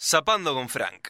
Zapando con Frank.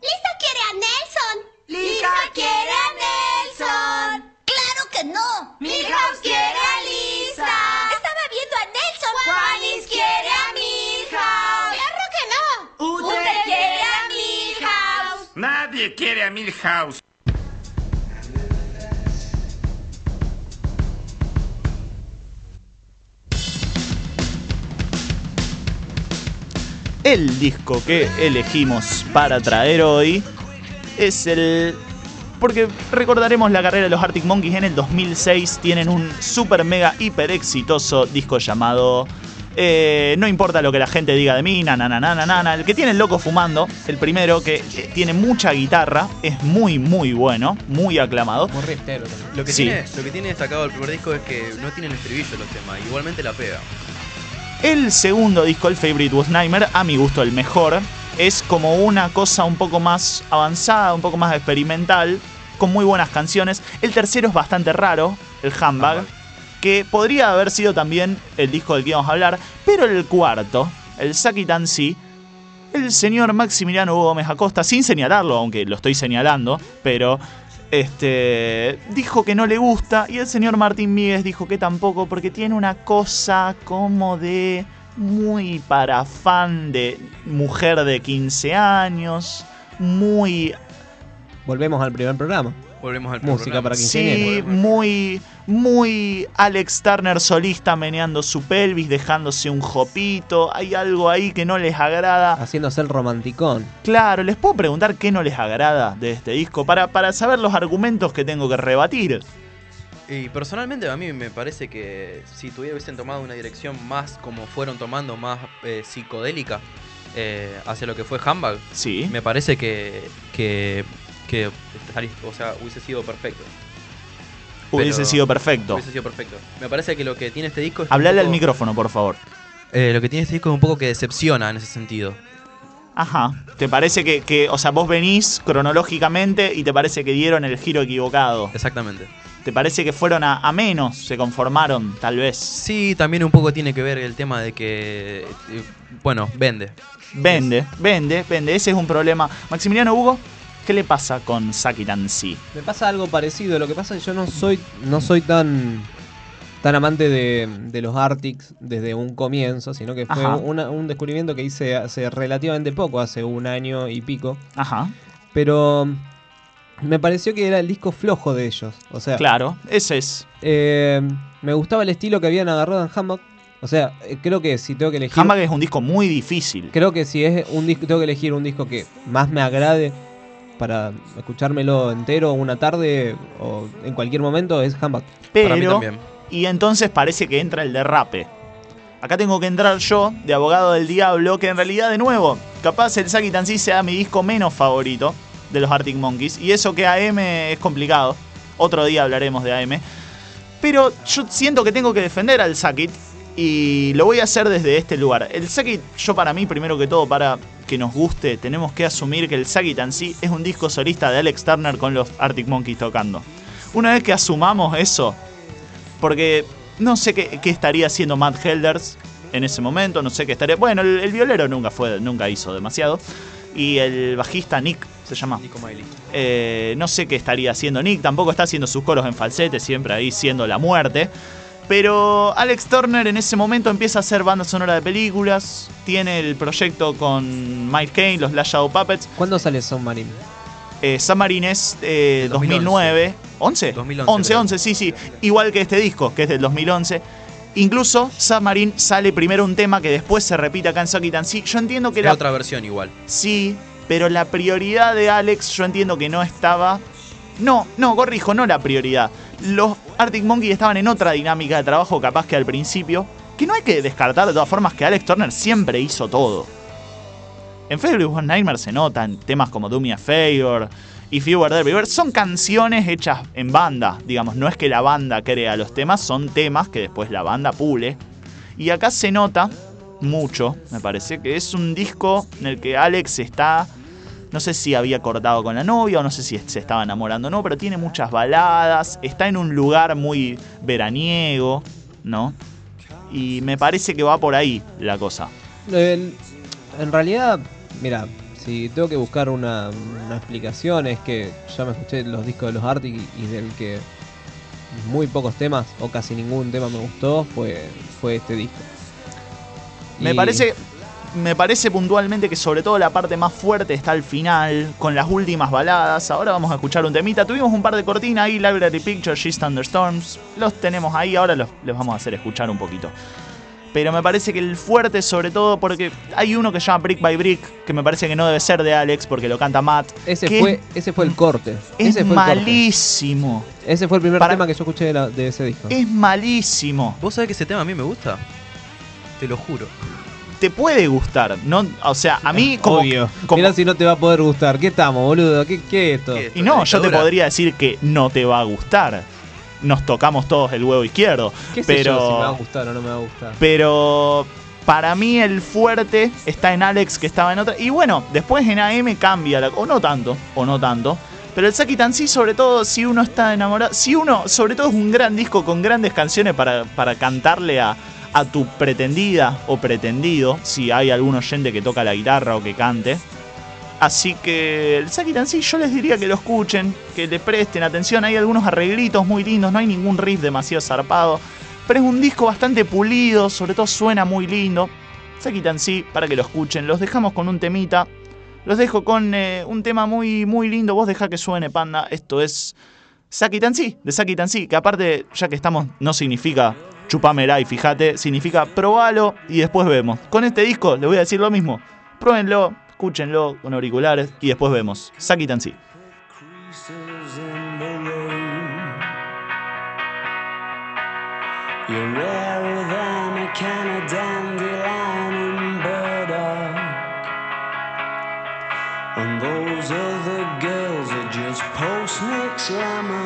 ¡Lisa quiere a Nelson! ¡Lisa quiere a Nelson! ¡Claro que no! ¡Milhouse quiere a Lisa! ¡Estaba viendo a Nelson! ¡Juanis quiere a Milhouse! ¡Claro que no! ¡Usted quiere a Milhouse! Nadie quiere a Milhouse. El disco que elegimos para traer hoy es el... Porque recordaremos la carrera de los Arctic Monkeys en el 2006. Tienen un super mega hiper exitoso disco llamado... eh, no importa lo que la gente diga de mí, na na na na na na, na. El que tiene el loco fumando, el primero que eh, tiene mucha guitarra, es muy muy bueno, muy aclamado. Muy riftero también. Lo que, Sí. tiene, lo que tiene destacado el primer disco es que no tienen estribillo los temas, igualmente la pega. El segundo disco, el Favorite Was Nightmare, a mi gusto el mejor, es como una cosa un poco más avanzada, un poco más experimental, con muy buenas canciones. El tercero es bastante raro, el Handbag, que podría haber sido también el disco del que íbamos a hablar, pero el cuarto, el Saki Tansi, el señor Maximiliano Hugo Gómez Acosta, sin señalarlo, aunque lo estoy señalando, pero este dijo que no le gusta y el señor Martín Míguez dijo que tampoco porque tiene una cosa como de muy para fan de mujer de 15 años, muy Volvemos al primer programa. Volvemos al Música para sí, muy muy Alex Turner solista meneando su pelvis, dejándose un jopito, hay algo ahí que no les agrada. Haciéndose el romanticón. Claro, les puedo preguntar qué no les agrada de este disco para, para saber los argumentos que tengo que rebatir. Y personalmente a mí me parece que si hubiesen tomado una dirección más como fueron tomando, más eh, psicodélica, eh, hacia lo que fue Handbag, Sí. me parece que, que, que o sea, hubiese sido perfecto. Hubiese Pero- sido perfecto. Hubiese sido perfecto. Me parece que lo que tiene este disco es. Hablale al micrófono, por favor. eh, lo que tiene este disco es un poco que decepciona en ese sentido. Ajá. ¿Te parece que, que, o sea, vos venís cronológicamente y te parece que dieron el giro equivocado? Exactamente. ¿Te parece que fueron a, a menos? ¿Se conformaron, tal vez? Sí, también un poco tiene que ver el tema de que. eh, bueno, vende. Vende, vende, vende. Ese es un problema. Maximiliano Hugo, ¿qué le pasa con Saki Tansi? Me pasa algo parecido. Lo que pasa es que yo no soy, no soy tan, tan amante de, de los Arctics desde un comienzo, sino que fue una- un descubrimiento que hice hace relativamente poco, hace un año y pico. Ajá. Pero me pareció que era el disco flojo de ellos. O sea, Claro, ese es. eh, me gustaba el estilo que habían agarrado en Hammock. O sea, eh, creo que si tengo que elegir. Handbag es un disco muy difícil. Creo que si es un disco, tengo que elegir un disco que más me agrade para escuchármelo entero una tarde o en cualquier momento es Handbag. Pero, y entonces parece que entra el derrape. Acá tengo que entrar yo, de abogado del diablo, que en realidad, de nuevo, capaz el Saki Tansi sea mi disco menos favorito de los Arctic Monkeys. Y eso que AM es complicado. Otro día hablaremos de AM. Pero yo siento que tengo que defender al Sakit y lo voy a hacer desde este lugar. El Sakit, yo para mí, primero que todo, para que nos guste, tenemos que asumir que el Sakit en sí es un disco solista de Alex Turner con los Arctic Monkeys tocando. Una vez que asumamos eso, porque no sé qué, qué estaría haciendo Matt Helders en ese momento, no sé qué estaría... Bueno, el, el violero nunca fue, nunca hizo demasiado. Y el bajista Nick, se llama. Nico. Eh, no sé qué estaría haciendo Nick, tampoco está haciendo sus coros en falsete, siempre ahí siendo la muerte. Pero Alex Turner en ese momento empieza a hacer banda sonora de películas, tiene el proyecto con Mike Kane, los Last Shadow Puppets. ¿Cuándo sale Submarine? Eh, Submarine es eh, 2009. ¿11? 2011, 11, creo. 11, sí, sí. Igual que este disco, que es del 2011. Incluso Submarine sale primero un tema que después se repite acá en Socky Tansi. Yo entiendo que Era la otra versión igual. Sí, pero la prioridad de Alex yo entiendo que no estaba... No, no, corrijo, no la prioridad. Los Arctic Monkeys estaban en otra dinámica de trabajo capaz que al principio, que no hay que descartar de todas formas que Alex Turner siempre hizo todo. En Fabulous Nightmare se notan temas como Do Me a Favor, If You Were There son canciones hechas en banda, digamos, no es que la banda crea los temas, son temas que después la banda pule. Y acá se nota mucho, me parece, que es un disco en el que Alex está, no sé si había cortado con la novia o no sé si se estaba enamorando o no, pero tiene muchas baladas, está en un lugar muy veraniego, ¿no? Y me parece que va por ahí la cosa. En, en realidad, mira, si tengo que buscar una, una, explicación es que ya me escuché los discos de los Arctic y del que muy pocos temas o casi ningún tema me gustó fue, fue este disco. Me parece me parece puntualmente que sobre todo la parte más fuerte está al final, con las últimas baladas. Ahora vamos a escuchar un temita. Tuvimos un par de cortinas ahí, Library Picture, She's Thunderstorms. Los tenemos ahí, ahora los, les vamos a hacer escuchar un poquito. Pero me parece que el fuerte, sobre todo, porque hay uno que se llama Brick by Brick, que me parece que no debe ser de Alex, porque lo canta Matt. Ese, fue, ese fue el corte. Es ese fue malísimo. El corte. Ese fue el primer Para... tema que yo escuché de, la, de ese disco. Es malísimo. ¿Vos sabés que ese tema a mí me gusta? Te lo juro te puede gustar. No, o sea, a mí como. Obvio. Como, Mira si no te va a poder gustar. ¿Qué estamos, boludo? ¿Qué, qué es esto? ¿Qué, y no, yo te podría decir que no te va a gustar. Nos tocamos todos el huevo izquierdo. ¿Qué sé pero, yo si me va a gustar o no me va a gustar? Pero para mí el fuerte está en Alex, que estaba en otra. Y bueno, después en AM cambia, la, o no tanto, o no tanto. Pero el Saki Tansy, sobre todo, si uno está enamorado. Si uno, sobre todo, es un gran disco con grandes canciones para, para cantarle a, a tu pretendida o pretendido, si hay algún oyente que toca la guitarra o que cante. Así que el Saki Tansy yo les diría que lo escuchen, que le presten atención. Hay algunos arreglitos muy lindos, no hay ningún riff demasiado zarpado. Pero es un disco bastante pulido, sobre todo suena muy lindo. Saki Tansy, para que lo escuchen. Los dejamos con un temita. Los dejo con eh, un tema muy, muy lindo. Vos deja que suene, panda. Esto es Saki Tansy, de Saki Tansy, que aparte, ya que estamos, no significa chupamela y fíjate, significa probalo y después vemos. Con este disco les voy a decir lo mismo. Pruébenlo, escúchenlo con auriculares y después vemos. Saki Tansy. And